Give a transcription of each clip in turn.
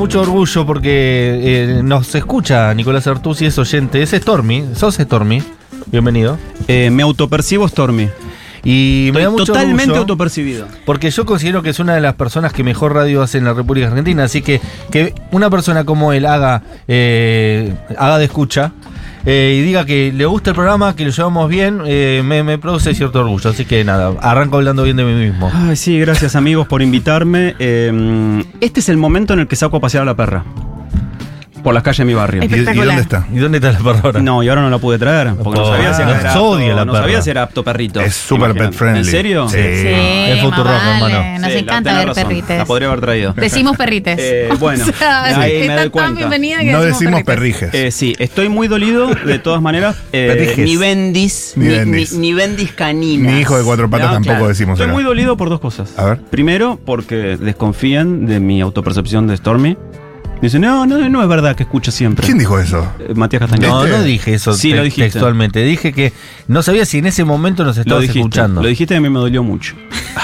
mucho orgullo porque eh, nos escucha Nicolás Artusi, es oyente, es Stormy, sos Stormy, bienvenido. Eh, me autopercibo Stormy. Y me da Estoy mucho totalmente autopercibido. porque yo considero que es una de las personas que mejor radio hace en la República Argentina, así que que una persona como él haga, eh, haga de escucha eh, y diga que le gusta el programa, que lo llevamos bien, eh, me, produce cierto orgullo, así que nada, arranco hablando bien de mí mismo. Ay, sí, gracias amigos por invitarme. Eh, este es el momento en el que saco a pasear a la perra. Por las calles de mi barrio. ¿Y, dónde está? ¿Y dónde está la perra ahora? No, y ahora no la pude traer. Porque no sabía si era, odia la no perra. sabía si era apto perrito. Es super pet friendly. ¿En serio? Sí. Sí, Es vale, hermano. Nos Sí, encanta ver razón. perrites. La podría haber traído. Decimos perrites. Eh, bueno, o sea, ahí me doy tan cuenta. bienvenida que No decimos perrijes. Eh, sí, estoy muy dolido de todas maneras. Eh, Perrijes. ni bendis, Ni bendis. ni- ni bendis caninas. Ni hijo de cuatro patas tampoco decimos Estoy muy dolido por dos cosas. A ver. Primero, porque desconfían de mi autopercepción de Stormy. Dicen, no, no, no es verdad que escucha siempre. ¿Quién dijo eso? Eh, Matías Castañeda. No, no dije eso Sí, te- lo dijiste. textualmente. Dije que no sabía si en ese momento nos Lo estabas dijiste, escuchando. lo dijiste y a mí me dolió mucho.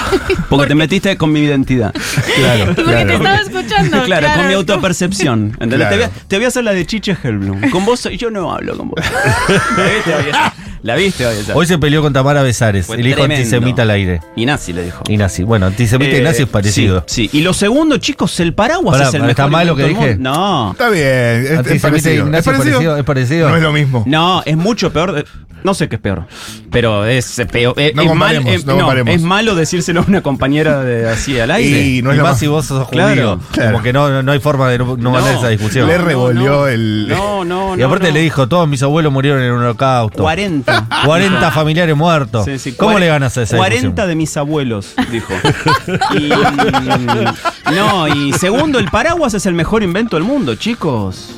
Porque te metiste con mi identidad. Claro, Porque te claro. estaba escuchando. claro, con mi autopercepción. ¿entendés? Claro. Te, voy a, te voy a hacer la de Chiche Hellblum. Con vos yo no hablo con vos. ¿La viste hoy hoy se peleó con Tamara Besares, Fue el hijo antisemita al aire. Y nazi le dijo. Y nazi. Bueno, antisemita y Eh, nazi es parecido. Sí, sí. Y lo segundo, chicos, el paraguas Pará, es el pará, ¿está mejor mal lo que dije? No. Está bien, es, es Antisemita y parecido. nazi ¿Es parecido? ¿Es parecido? No es lo mismo. No, es mucho peor. de- no sé qué es peor. Pero es peor. eh, No es, mal- eh, no es malo decírselo a una compañera de así al aire. Y no y es lo más más- si vos sos judío. Claro, claro. Como que no, no hay forma de no, no ganar esa discusión. Le revolvió el- No, no, no. y aparte no. le dijo, todos mis abuelos murieron en un holocausto. 40. 40 familiares muertos. Sí, sí, ¿Cómo le ganas a esa 40 discusión? de mis abuelos, dijo. Y, no, y segundo, el paraguas es el mejor invento del mundo, chicos.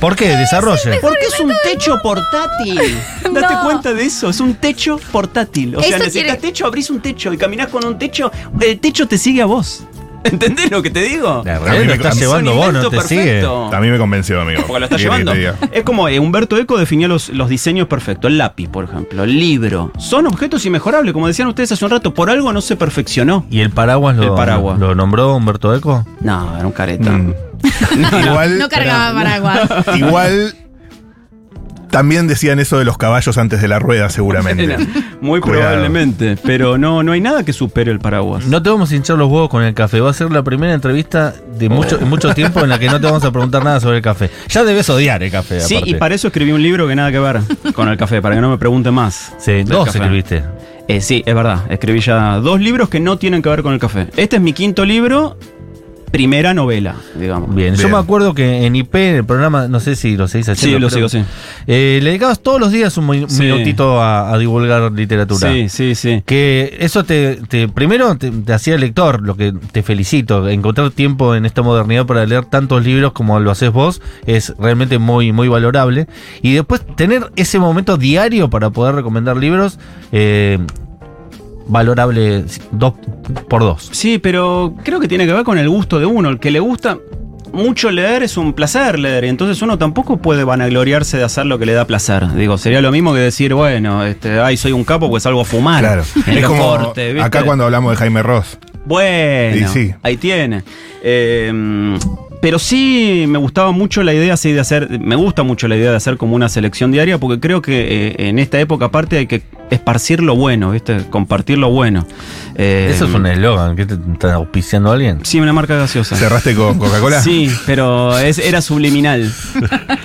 ¿Por qué? Desarrolle. Porque es un techo portátil. Date No. cuenta de eso, es un techo portátil. O sea, Eso necesitas quiere- techo, abrís un techo y caminás con un techo, el techo te sigue a vos. ¿Entendés lo que te digo? La realidad me- lo estás llevando vos, no te sigue. perfecto. A mí me convenció, amigo. Porque lo está ¿Qué querés que llevando. Es como eh, Humberto Eco definió los, los diseños perfectos. El lápiz, por ejemplo, el libro. Son objetos inmejorables, como decían ustedes hace un rato. Por algo no se perfeccionó. ¿Y el paraguas lo, El paraguas. lo nombró Humberto Eco? No, era un careta. Mm. Igual, No cargaba paraguas. igual también decían eso de los caballos antes de la rueda, seguramente. Era muy Cuidado. probablemente. Pero no, no hay nada que supere el paraguas. No te vamos a hinchar los huevos con el café. Va a ser la primera entrevista de mucho, Oh. mucho tiempo en la que no te vamos a preguntar nada sobre el café. Ya debes odiar el café. Sí, aparte. y para eso escribí un libro que nada que ver con el café, para que no me pregunten más. Sí, dos café. escribiste. Eh, sí, es verdad. Escribí ya dos libros que no tienen que ver con el café. Este es mi quinto libro, primera novela, digamos. Bien. yo me acuerdo que en IP, en el programa, no sé si lo seguís haciendo. Sí, lo sigo, sí. eh, le dedicabas todos los días un, mi- un Sí. minutito a, a divulgar literatura. Sí, sí, sí. Que eso te, te- primero te, te hacía lector, lo que te felicito. Encontrar tiempo en esta modernidad para leer tantos libros como lo haces vos es realmente muy, muy valorable. Y después tener ese momento diario para poder recomendar libros, eh, valorable dos por dos. Sí, pero creo que tiene que ver con el gusto de uno. El que le gusta mucho leer es un placer leer. Y entonces uno tampoco puede vanagloriarse de hacer lo que le da placer. Digo, sería lo mismo que decir, bueno, este, ay, soy un capo pues salgo a fumar. Claro. En Es como acá cuando hablamos de Jaime Ross. Bueno, sí. ahí tiene. Eh, pero sí me gustaba mucho la idea así de hacer, me gusta mucho la idea de hacer como una selección diaria, porque creo que eh, en esta época aparte hay que esparcir lo bueno, ¿viste? Compartir lo bueno. Eh, Eso es un eslogan. ¿Qué te está auspiciando alguien? Sí, una marca gaseosa. ¿Cerraste con Coca-Cola? Sí, pero es, era subliminal.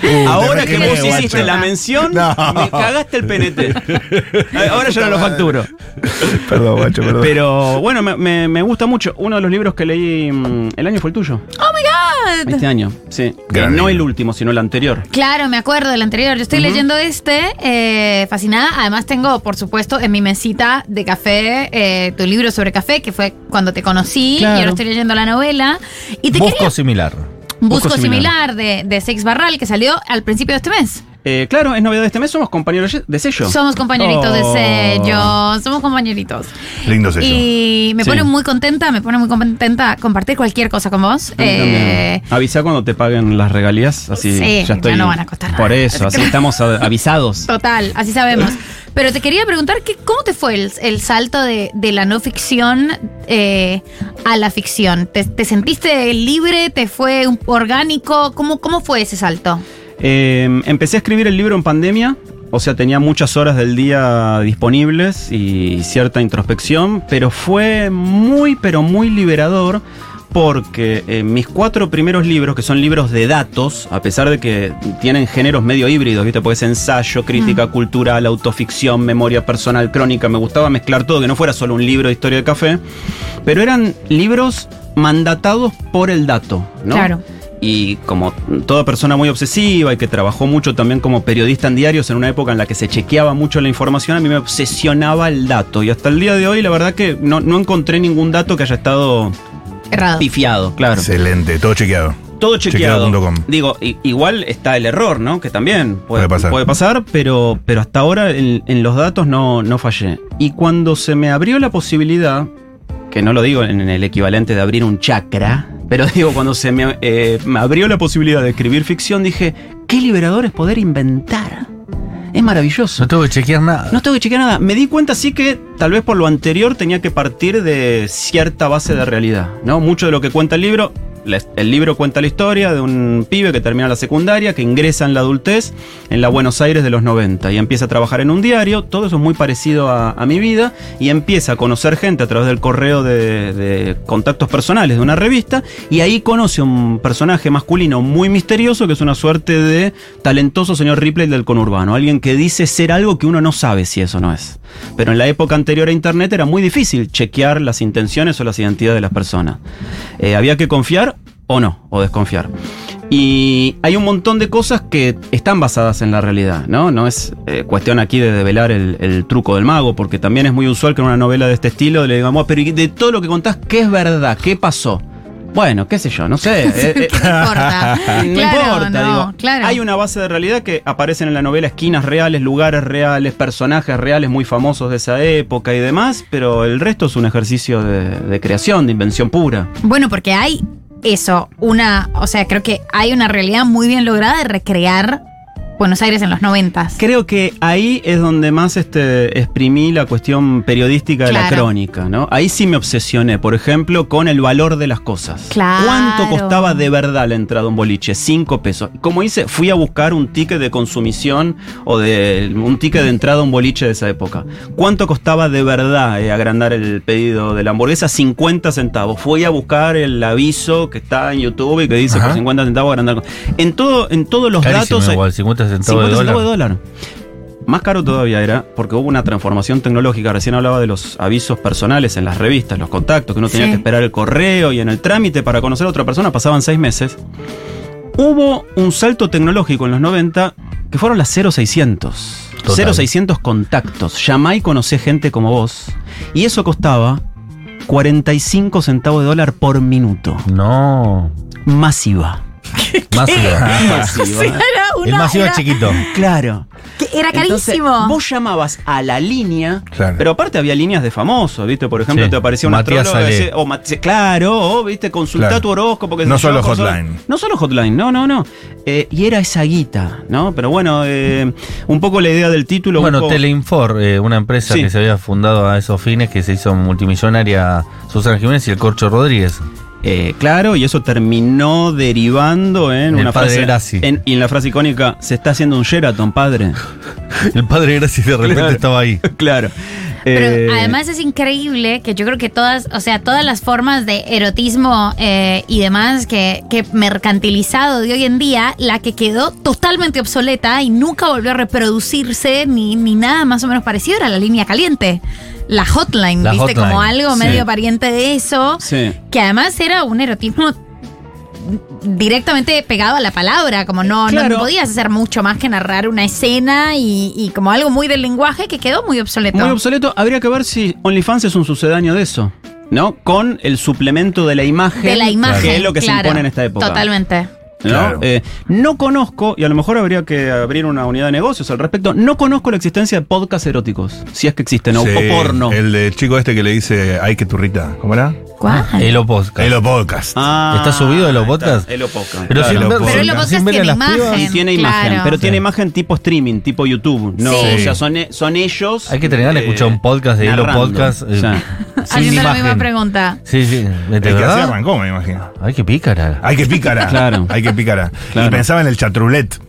Uh, Ahora que vos hiciste guacho. la mención, No. me cagaste el PNT. Ahora yo no lo facturo. Perdón, guacho, perdón. Pero bueno, me, me- me gusta mucho. Uno de los libros que leí mm, el año fue el tuyo. Este año, sí. Gran no libro. el último, sino el anterior. Claro, me acuerdo del anterior. Yo estoy leyendo este, eh, fascinada. Además tengo, por supuesto, en mi mesita de café eh, tu libro sobre café, que fue cuando te conocí. Claro. Y ahora estoy leyendo la novela. Y te Busco quería... similar. Busco, Busco similar, de, de Sex Barral, que salió al principio de este mes. Eh, claro, es novedad de este mes, somos compañeros de sello. Somos compañeritos de Oh. sello, somos compañeritos. Lindo sello. Y me Sí. pone muy contenta, me pone muy contenta compartir cualquier cosa con vos. Eh, Avisa cuando te paguen las regalías, así Sí, ya estoy. ya no van a costar nada. Por eso, así estamos a- avisados. Total, así sabemos. Pero te quería preguntar que, cómo te fue el, el salto de, de la no ficción eh, a la ficción? ¿Te, te sentiste libre? ¿Te fue un- orgánico? ¿Cómo, ¿Cómo fue ese salto? Eh, empecé a escribir el libro en pandemia, o sea, tenía muchas horas del día disponibles y cierta introspección, pero fue muy, pero muy liberador porque eh, mis cuatro primeros libros, que son libros de datos, a pesar de que tienen géneros medio híbridos, ¿viste? Pues ensayo, crítica cultural, autoficción, memoria personal, crónica, me gustaba mezclar todo, que no fuera solo un libro de historia de café, pero eran libros mandatados por el dato, ¿no? Claro. Y como toda persona muy obsesiva y que trabajó mucho también como periodista en diarios en una época en la que se chequeaba mucho la información, a mí me obsesionaba el dato. Y hasta el día de hoy, la verdad que no, no encontré ningún dato que haya estado Errado. pifiado, claro. Excelente, todo chequeado. Todo chequeado. Chequeado.com. Digo, igual está el error, ¿no? Que también puede, Puede pasar. pasar, pero, pero hasta ahora en, en los datos no, no fallé. Y cuando se me abrió la posibilidad, que no lo digo en el equivalente de abrir un chakra, pero digo, cuando se me, eh, me abrió la posibilidad de escribir ficción, dije, qué liberador es poder inventar. Es maravilloso. No tengo que chequear nada. No tengo que chequear nada. Me di cuenta sí que tal vez por lo anterior tenía que partir de cierta base de realidad, ¿no? Mucho de lo que cuenta el libro, el libro cuenta la historia de un pibe que termina la secundaria, que ingresa en la adultez en la Buenos Aires de los 90 y empieza a trabajar en un diario, todo eso es muy parecido a, mi vida y empieza a conocer gente a través del correo de, de contactos personales de una revista y ahí conoce un personaje masculino muy misterioso que es una suerte de talentoso señor Ripley del conurbano, alguien que dice ser algo que uno no sabe si eso no es. Pero en la época anterior a Internet era muy difícil chequear las intenciones o las identidades de las personas. Eh, había que confiar o no, o desconfiar. Y hay un montón de cosas que están basadas en la realidad, ¿no? No es eh, cuestión aquí de develar el, el truco del mago, porque también es muy usual que en una novela de este estilo le digamos, pero ¿y de todo lo que contás, ¿qué es verdad? ¿Qué pasó? Bueno, qué sé yo, no sé. eh, eh, No importa. no Claro, importa, no, digo. claro. Hay una base de realidad que aparecen en la novela esquinas reales, lugares reales, personajes reales muy famosos de esa época y demás, pero el resto es un ejercicio de, de creación, de invención pura. Bueno, porque hay eso, una, o sea, creo que hay una realidad muy bien lograda de recrear Buenos Aires en los noventas. Creo que ahí es donde más este, exprimí la cuestión periodística de la crónica, ¿no? Ahí sí me obsesioné, por ejemplo, con el valor de las cosas. Claro. ¿Cuánto costaba de verdad la entrada a un boliche? Cinco pesos. Como hice, fui a buscar un ticket de consumición o de un ticket de entrada a un boliche de esa época. ¿Cuánto costaba de verdad eh, agrandar el pedido de la hamburguesa? 50 centavos. Fui a buscar el aviso que está en YouTube y que dice Ajá. por 50 centavos agrandar. En todo, en todos los Carísimo datos. igual, 50 centavos 50 de dólar. centavos de dólar. Más caro todavía era porque hubo una transformación tecnológica. Recién hablaba de los avisos personales en las revistas, los contactos, que uno tenía Sí. que esperar el correo y en el trámite para conocer a otra persona pasaban seis meses. Hubo un salto tecnológico en los 90 que fueron las 0600. Total. 0600 contactos. Llamá y conocé gente como vos. Y eso costaba 45 centavos de dólar por minuto. No. Masiva. Masiva. Masiva. Era El una- masiva era- chiquito. Claro. que Era Entonces, carísimo. vos llamabas a la línea, Claro. pero aparte había líneas de famosos, ¿viste? Por ejemplo, Sí. te aparecía un Matías astrólogo Ale. decía- o Mat- claro, o viste, consulta Claro. tu horóscopo. Que No solo cosas- hotline. No solo hotline, no, no, no. Eh, y era esa guita, ¿no? Pero bueno, eh, un poco la idea del título. Bueno, un poco- Teleinfor, eh, una empresa Sí. que se había fundado a esos fines, que se hizo multimillonaria Susana Jiménez y el Corcho Rodríguez. Eh, claro, y eso terminó derivando en El una padre frase. Graci. En, y en la frase icónica, se está haciendo un Sheraton, padre. El padre Gracias de repente Claro. estaba ahí. claro. Pero Eh, además es increíble que yo creo que todas, o sea, todas las formas de erotismo eh, y demás que, que mercantilizado de hoy en día, la que quedó totalmente obsoleta y nunca volvió a reproducirse ni, ni nada más o menos parecido era la línea caliente. La hotline, La viste, hotline, como algo sí. medio pariente de eso, Sí. que además era un erotismo directamente pegado a la palabra, como no, Claro. no podías hacer mucho más que narrar una escena y, y como algo muy del lenguaje que quedó muy obsoleto. Muy obsoleto. Habría que ver si OnlyFans es un sucedáneo de eso. ¿No? Con el suplemento de la imagen. de la imagen. Que es lo que se impone en esta época. Totalmente. ¿No? Claro. Eh, no conozco, y a lo mejor habría que abrir una unidad de negocios al respecto, no conozco la existencia de podcasts eróticos, si es que existen, o- Sí, o porno. El de chico este que le dice, ay, qué turrita. ¿Cómo era? ¿Cuál? Elo Podcast. Elo Podcast. Ah, ¿Está subido Elo Podcast? Elo Podcast. Pero Claro, sin Elo ver, Podcast. Pero Elo Podcast sin ver tiene las imagen. pibas. Y tiene imagen, Claro. pero tiene Sí. imagen tipo streaming, tipo YouTube. No, Sí. o sea, son, e- son ellos. Hay que tener eh, escuchar un podcast de Elo narrando. Podcast. eh, O sea, sin Haciendo la misma pregunta. Sí, sí. ¿De El que verdad? arrancó, me imagino. Ay, qué pícara. Hay que pícara. Claro. Hay que pícara. Claro. Y pensaba en el chatroulette,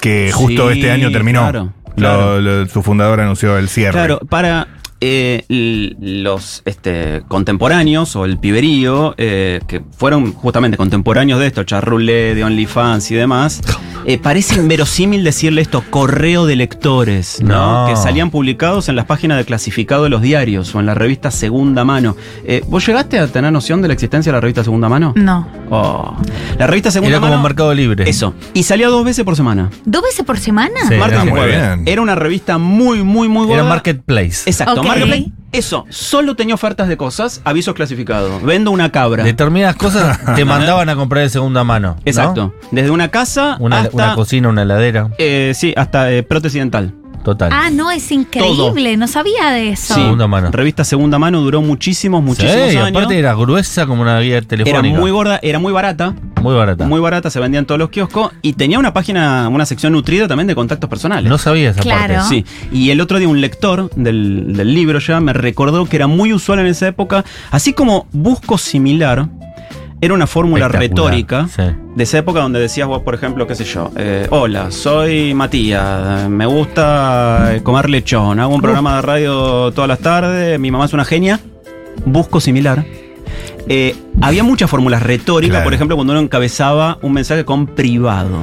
que justo Sí, este año terminó. claro, Lo- lo- su fundador anunció el cierre. Claro, para eh, los este, contemporáneos o el piberío, eh, que fueron justamente contemporáneos de esto, charrulé, de OnlyFans y demás, eh, parece inverosímil decirle esto, correo de lectores, ¿no? No. Que salían publicados en las páginas de clasificado de los diarios o en la revista Segunda Mano. Eh, ¿Vos llegaste a tener noción de la existencia de la revista Segunda Mano? No. Oh. La revista Segunda Era como Mano. Mercado Libre. Eso. Y salía dos veces por semana. ¿Dos veces por semana? Sí. Martes era y muy jueves. bien. Era una revista muy, muy, muy gorda. Era Marketplace. Exacto. Marketplace. Eso, solo tenía ofertas de cosas, avisos clasificados. Vendo una cabra. Determinadas cosas te mandaban a comprar de segunda mano. ¿no? Exacto. Desde una casa Una, hasta. una cocina, una heladera. eh, sí, hasta eh, prótesis dental. Total. Ah, no, es increíble. No sabía de eso. Sí. Segunda mano. Revista Segunda Mano duró muchísimos, muchísimos Sí, años. aparte era gruesa como una guía era telefónica. muy gorda, era muy barata. Muy barata. Muy barata, se vendía en todos los kioscos. Y tenía una página, una sección nutrida también de contactos personales. No sabía esa Claro. parte. Sí, y el otro día un lector del, del libro ya me recordó que era muy usual en esa época, así como busco similar, era una fórmula retórica sí. de esa época donde decías vos, por ejemplo, qué sé yo, eh, hola, soy Matías, me gusta eh, comer lechón, hago un programa de radio todas las tardes, mi mamá es una genia, busco similar. Eh, había muchas fórmulas retóricas, Claro. por ejemplo, cuando uno encabezaba un mensaje con privado.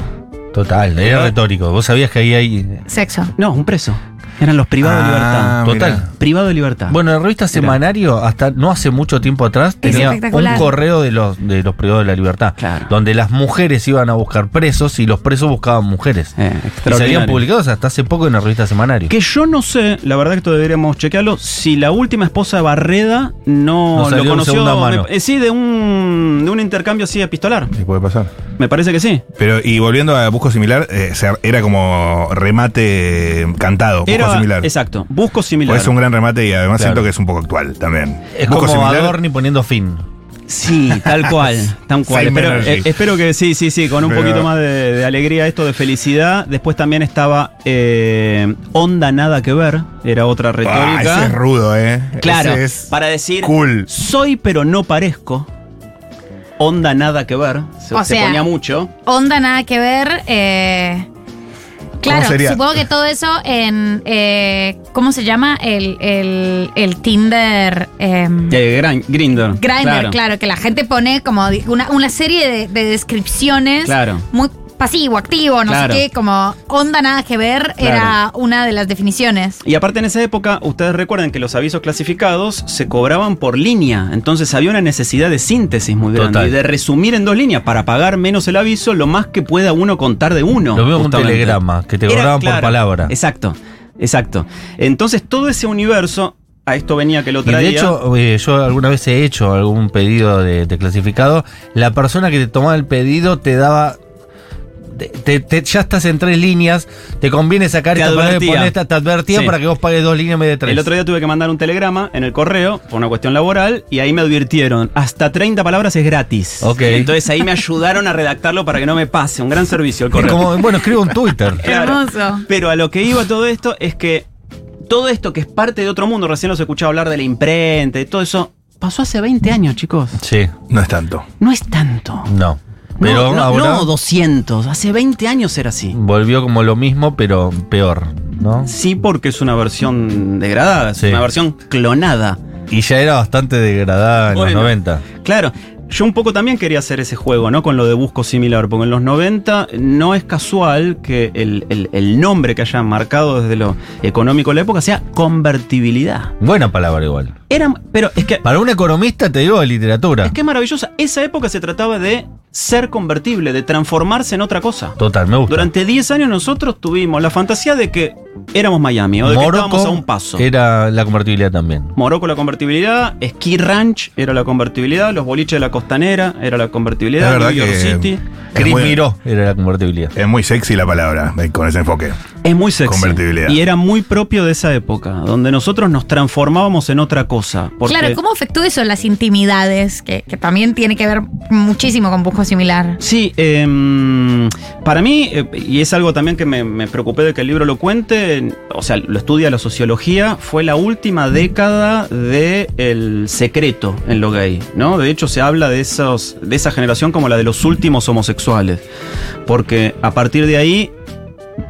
Total, era retórico. Vos sabías que ahí hay. Sexo. No, un preso. Eran los privados de Ah, libertad. Total. mira. Privado de libertad. Bueno, la revista Semanario, hasta no hace mucho tiempo atrás, tenía un correo de los, de los privados de la libertad. Claro. Donde las mujeres iban a buscar presos y los presos buscaban mujeres. Eh, y salían publicados hasta hace poco en la revista Semanario. Que yo no sé, la verdad que esto deberíamos chequearlo, si la última esposa de Barreda no, No salió lo conoció. mano. me- eh, sí, de un, de un intercambio así epistolar. Sí, puede pasar. Me parece que sí. Pero, y volviendo a Busco Similar, eh, era como remate cantado. Busco Era, Similar. Exacto, busco similar. Pues es un gran remate y además Claro. siento que es un poco actual también. Es Busco como Similar, Adorni poniendo fin. Sí, tal cual, tal cual. Espero, eh, espero que sí, sí, sí, con un Pero- poquito más de, de alegría esto, de felicidad. Después también estaba eh, Onda Nada Que Ver, era otra Ah, retórica. ese es rudo, ¿eh? Claro, Ese es para decir cool. soy pero no parezco. Onda nada que ver. Se, O se sea, ponía mucho. Onda nada que ver. eh, claro, sería? supongo que todo eso en. eh, ¿Cómo se llama? El, el, el Tinder. em, Eh, Gran- Grindr. Grindr, claro. que la gente pone como una, una serie de, de descripciones Claro. muy pasivo, activo, no Claro. sé qué, como onda nada que ver, Claro. era una de las definiciones. Y aparte en esa época, ustedes recuerden que los avisos clasificados se cobraban por línea. Entonces había una necesidad de síntesis muy grande. Total. Y de resumir en dos líneas para pagar menos el aviso lo más que pueda uno contar de uno. Lo mismo que un telegrama, que te Era, cobraban por palabra. Exacto, exacto. Entonces todo ese universo, a esto venía que lo Y traía. de hecho, eh, yo alguna vez he hecho algún pedido de, de clasificado. La persona que te tomaba el pedido te daba. Te- te- te- ya estás en tres líneas, te conviene sacar Te esta para advertía. poner esta, te advertía Sí. para que vos pagues dos líneas en vez de tres. El otro día tuve que mandar un telegrama en el correo por una cuestión laboral y ahí me advirtieron, hasta 30 palabras es gratis. Ok. Entonces ahí me ayudaron a redactarlo para que no me pase. Un gran servicio el Es correo. como, bueno, escribo un Twitter. Claro. Hermoso. Pero a lo que iba todo esto es que todo esto que es parte de otro mundo, recién los escuchaba hablar de la imprenta y todo eso, pasó hace 20 años, chicos. Sí, No es tanto. No es tanto. no. Pero no, ahora no 200, hace 20 años era así. volvió como lo mismo, pero peor, ¿no? Sí, porque es una versión degradada, es Sí. una versión clonada. Y ya era bastante degradada en Bueno. los 90. Claro, yo un poco también quería hacer ese juego, ¿no? Con lo de busco similar, porque en los 90 no es casual que el, el- el nombre que hayan marcado desde lo económico de la época sea convertibilidad. Buena palabra igual. Era, pero es que, Para un economista te digo de literatura. es que es maravillosa. Esa época se trataba de ser convertible, de transformarse en otra cosa. Total, me gusta. Durante 10 años nosotros tuvimos la fantasía de que éramos Miami o de que estábamos a un paso. era la convertibilidad también. Morocco la convertibilidad, Ski Ranch era la convertibilidad, los boliches de la costanera era la convertibilidad, verdad New York que- City. Es Chris muy- Miró era la convertibilidad. Es muy sexy la palabra eh, con ese enfoque. Es muy sexy. Convertibilidad. Y era muy propio de esa época, donde nosotros nos transformábamos en otra cosa. Porque Claro, ¿cómo afectó eso las intimidades? Que, que también tiene que ver muchísimo con Similar. Sí, em, para mí, eh, y es algo también que me, preocupé de que el libro lo cuente, en- o sea, lo estudia la sociología, fue la última década de el secreto en lo gay, ¿no? De hecho, se habla de, esos, de esa generación como la de los últimos homosexuales, porque a partir de ahí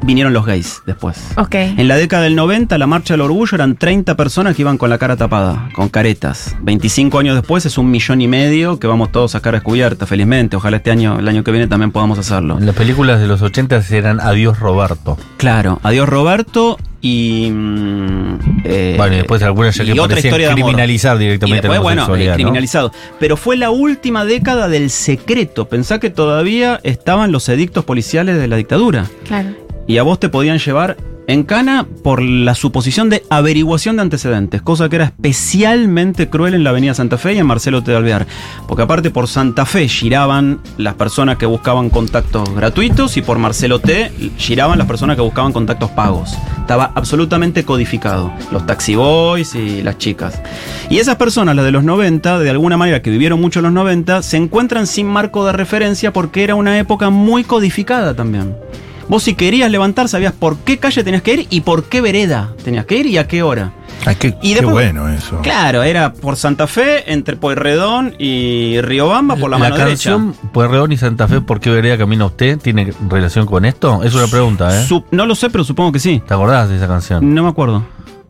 vinieron los gays después. Ok. En la década del 90, la marcha del orgullo eran 30 personas que iban con la cara tapada, con caretas. 25 años después es un millón y medio que vamos todos a cara descubierta, felizmente. Ojalá este año, el año que viene también podamos hacerlo. Las películas de los 80 eran Adiós Roberto. Claro, adiós Roberto y. mm, eh, Bueno, y después algunas ya y que otra parecían historia de amor. criminalizar Y directamente después, la bueno, eh, ¿no? criminalizado. Pero fue la última década del secreto. Pensá que todavía estaban los edictos policiales de la dictadura. Claro. Y a vos te podían llevar en cana por la suposición de averiguación de antecedentes, cosa que era especialmente cruel en la Avenida Santa Fe y en Marcelo T. Alvear. Porque aparte por Santa Fe giraban las personas que buscaban contactos gratuitos y por Marcelo T. giraban las personas que buscaban contactos pagos. Estaba absolutamente codificado. Los taxi boys y las chicas. Y esas personas, las de los 90, de alguna manera que vivieron mucho en los 90, se encuentran sin marco de referencia porque era una época muy codificada también. Vos si querías levantar sabías por qué calle tenías que ir y por qué vereda tenías que ir y a qué hora. Ay, qué, Y qué después- bueno eso. Claro, era por Santa Fe, entre Pueyrredón y Riobamba por la, la mano canción Pueyrredón y Santa Fe, ¿por qué vereda camina usted? ¿Tiene relación con esto? Es una pregunta, ¿eh? derecha. Su- no lo sé, pero supongo que sí. ¿Te acordás de esa canción? No me acuerdo.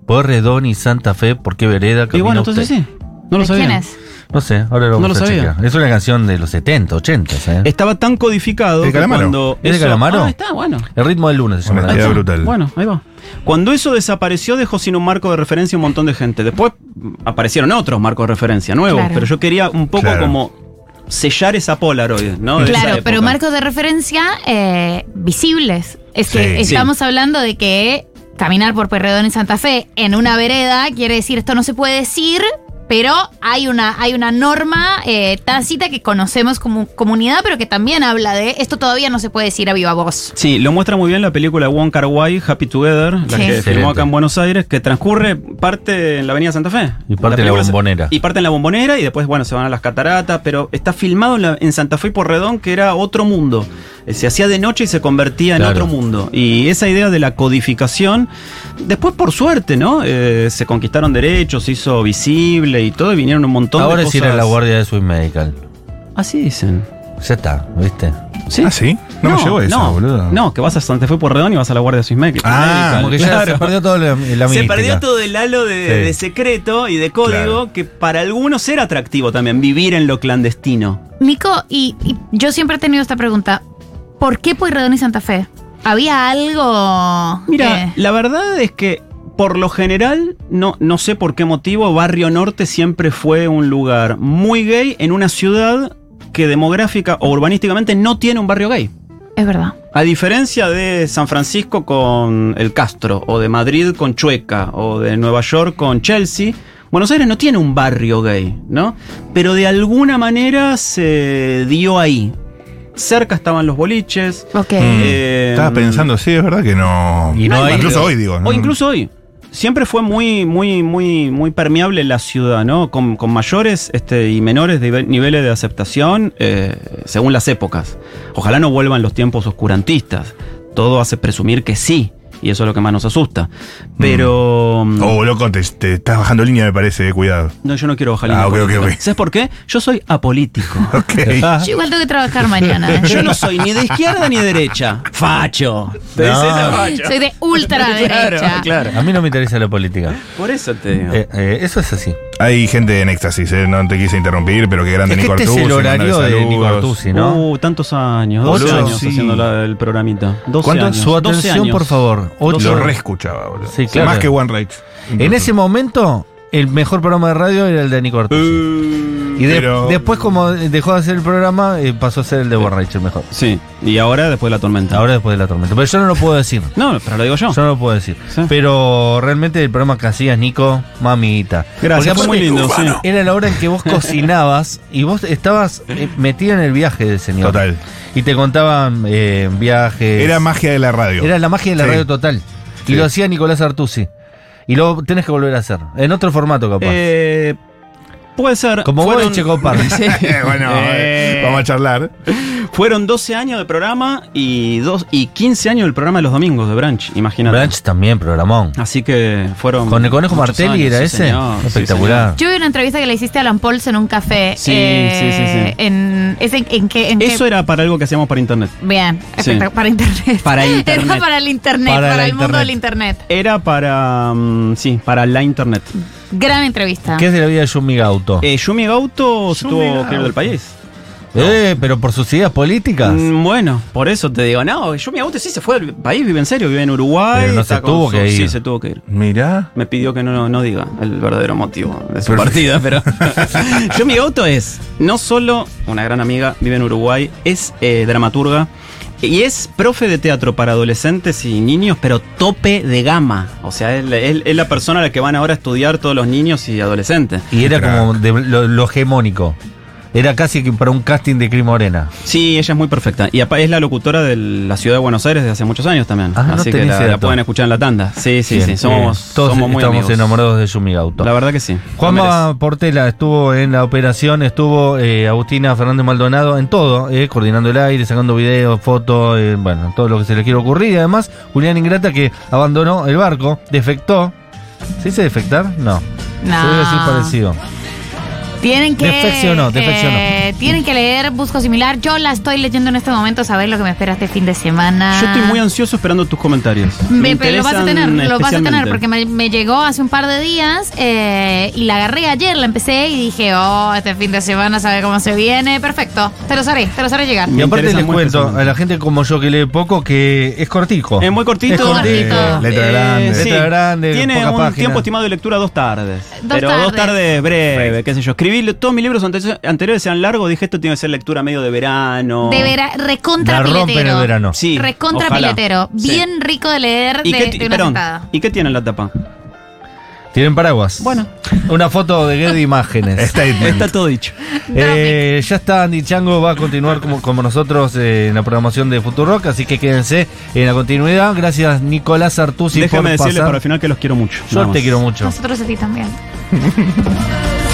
Pueyrredón y Santa Fe, ¿por qué vereda camina Y bueno, entonces usted? sí. No lo ¿De sabía. quién es? No sé, ahora lo vamos No lo a sabía. chequear. Es una canción de los 70, 80, ¿eh? Estaba tan codificado ¿De que Calamaro? cuando ¿Es de eso- Calamaro? Ah, está, bueno. El ritmo del lunes se llama. Brutal. Bueno, ahí va. Cuando eso desapareció, dejó sin un marco de referencia un montón de gente. Después aparecieron otros marcos de referencia nuevos, Claro. pero yo quería un poco Claro. como sellar esa Polaroid, ¿no? De Claro, pero marcos de referencia eh, visibles. Es que Sí. estamos hablando de que caminar por Perredón en Santa Fe en una vereda quiere decir esto no se puede decir, pero hay una, hay una norma eh, tácita que conocemos como comunidad, pero que también habla de esto todavía no se puede decir a viva voz. Sí, lo muestra muy bien la película Kar Wai, Happy Together, la Sí. que Excelente. filmó acá en Buenos Aires, que transcurre parte en la Avenida Santa Fe. Y parte en la se- Bombonera. Y parte en la bombonera y después, bueno, se van a las cataratas, pero está filmado en, la- en Santa Fe y Porredón, que era otro mundo. Eh, Se hacía de noche y se convertía en Claro. otro mundo. Y esa idea de la codificación, después por suerte, ¿no? Eh, se conquistaron derechos, se hizo visible y todo, y vinieron un montón Ahora de es ir cosas. a la guardia de Swiss Medical. Así dicen. Ya está, ¿viste? ¿Sí? ¿Ah, sí? No, me llegó eso, no, boludo. No, que vas a Santa Fe Porredón y vas a la Guardia Suisse Medical. Ah, Como que ya Claro. se perdió todo la, la Se perdió todo el halo de, Sí. de secreto y de código Claro. que para algunos era atractivo también, vivir en lo clandestino. Nico, y, y yo siempre he tenido esta pregunta. ¿Por qué Pueyrredón y Santa Fe? ¿Había algo...? Mira, eh, la verdad es que por lo general, no, no sé por qué motivo, Barrio Norte siempre fue un lugar muy gay en una ciudad que demográfica o urbanísticamente no tiene un barrio gay. es verdad. A diferencia de San Francisco con el Castro, o de Madrid con Chueca, o de Nueva York con Chelsea, Buenos Aires no tiene un barrio gay, ¿no? Pero de alguna manera se dio ahí. Cerca estaban los boliches. Ok. Mm. eh, Estaba pensando, sí, es verdad que no. Y no hay- incluso hoy digo. ¿no? O incluso hoy. Siempre fue muy, muy, muy, muy permeable la ciudad, ¿no? Con, con mayores este, y menores nive- niveles de aceptación eh, según las épocas. Ojalá no vuelvan los tiempos oscurantistas. Todo hace presumir que sí. Y eso es lo que más nos asusta. Pero. mm, Oh, loco, te, te estás bajando línea, me parece, eh, cuidado. No, yo no quiero bajar Ah, línea ok, ok, política. ok. ¿Sabes por qué? Yo soy apolítico. Ok. Yo igual tengo que trabajar mañana. ¿eh? Yo no soy ni de izquierda ni de derecha. Facho. ¿Te No. facho? Soy de ultraderecha. Claro, claro. A mí no me interesa la política. Por eso te digo. Eh, eh, eso es así. Hay gente en éxtasis, eh, no te quise interrumpir, pero qué grande Es que Nico este es Artusi, el horario de. Nico Artusi, ¿no? Uh, tantos años, 12 Boludo, años sí. haciendo la- el programita. 12 ¿Cuánto? años. Su 12 atención, años. por favor. Ocho- Lo reescuchaba, boludo. Sí, claro. Más que One Rage. En ese momento, el mejor programa de radio era el de Nico Artusi. Uh, Y de- Pero- después, como dejó de hacer el programa, eh, pasó a ser el de Born Rachel mejor. Sí, y ahora después de la tormenta. Ahora después de la tormenta. Pero yo no lo puedo decir. No, pero lo digo yo. Yo no lo puedo decir. Sí. Pero realmente el programa que hacías, Nico, mamita. Gracias, fue muy lindo, sí. Era la hora en que vos cocinabas y vos estabas eh, metida en el viaje del señor. Total. Y te contaban eh, viajes. Era magia de la radio. Era la magia de la Sí. radio total. Y Sí. lo hacía Nicolás Artusi. Y lo tenés que volver a hacer. En otro formato, capaz. Eh, puede ser. Como vos Fueron- y Checopar. Sí. bueno, Eh, eh, vamos a charlar. Fueron 12 años de programa y, dos, y 15 años del programa de los domingos de Branch, imagínate. Branch también, programón. Así que fueron. Con el Conejo Martelli años, era sí, ese. señor, sí, Espectacular. Yo vi una entrevista que le hiciste a Alan Pauls en un café. Sí, eh, sí, sí, sí. En, ¿es en, en qué? en señor. qué- Eso era para algo que hacíamos para internet. Bien, Sí. para internet. Para internet. Era para el internet, Para el mundo internet. del internet. Era para. mm, sí, para la internet. Gran entrevista. ¿Qué es de la vida de Yumi Gauto? Eh, Yumi Gauto se Yumi tuvo que ir del país. Eh, pero por sus ideas políticas. Mm, Bueno, por eso te digo, no, Yumi Gauto sí se fue del país, vive en serio, vive en Uruguay. Pero no está se con tuvo su- que ir. Sí, se tuvo que ir. Mirá. Me pidió que no, no, no diga el verdadero motivo de su Perfecto. partida, pero Yumi Gauto es no solo una gran amiga, vive en Uruguay, es eh, dramaturga y es profe de teatro para adolescentes y niños, pero tope de gama. O sea, es, la- es- es la persona a la que van ahora a estudiar todos los niños y adolescentes. Y era Crack. como de lo, lo hegemónico. Era casi que para un casting de Cris Morena. Sí, ella es muy perfecta. Y es la locutora de la ciudad de Buenos Aires desde hace muchos años también. Ah, no Así que tenía la, la pueden escuchar en la tanda. Sí, sí, Bien, sí. Somos, eh, todos somos muy estamos amigos. enamorados de Yumi Gauto. La verdad que sí. Juanma Portela estuvo en la operación, estuvo eh, Agustina Fernández Maldonado en todo, eh, coordinando el aire, sacando videos, fotos, eh, bueno, todo lo que se le quiere ocurrir. Y además, Julián Ingrata que abandonó el barco, defectó. ¿Se dice defectar? No. No. Se debe decir parecido. Tienen que. Defeccionó, defeccionó. eh, tienen que leer Busco Similar. Yo la estoy leyendo en este momento, saber lo que me espera este fin de semana. Yo estoy muy ansioso esperando tus comentarios. Me- pero lo vas a tener, lo vas a tener, porque me, me llegó hace un par de días eh, y la agarré ayer, la empecé y dije, oh, este fin de semana sabe cómo se viene, perfecto, te los haré, te los haré llegar. Y aparte les cuento a la gente como yo que lee poco que es cortico. Es muy cortito. Es cortito. Letra grande. sí. Letra grande, Tiene poca un página. tiempo estimado de lectura dos tardes. Dos pero dos tardes. tardes breve, qué sé yo. Escribí todos mis libros ante- anteriores sean largos, dije esto tiene que ser lectura medio de verano. De vera, recontra La rompen piletero. el verano. Sí. Recontra ojalá. piletero. Sí. Bien rico de leer ¿Y de, qué, de una perdón, sentada. ¿Y qué tiene en la tapa? Tienen paraguas. Bueno. Una foto de Getty Imágenes. Statement. Está todo dicho. Eh, ya está Andy Chango, va a continuar como, como nosotros eh, en la programación de Futurock, así que quédense en la continuidad. Gracias Nicolás Artusi Déjame por decirles pasar. para el final que los quiero mucho. Yo te quiero mucho. Nosotros a ti también.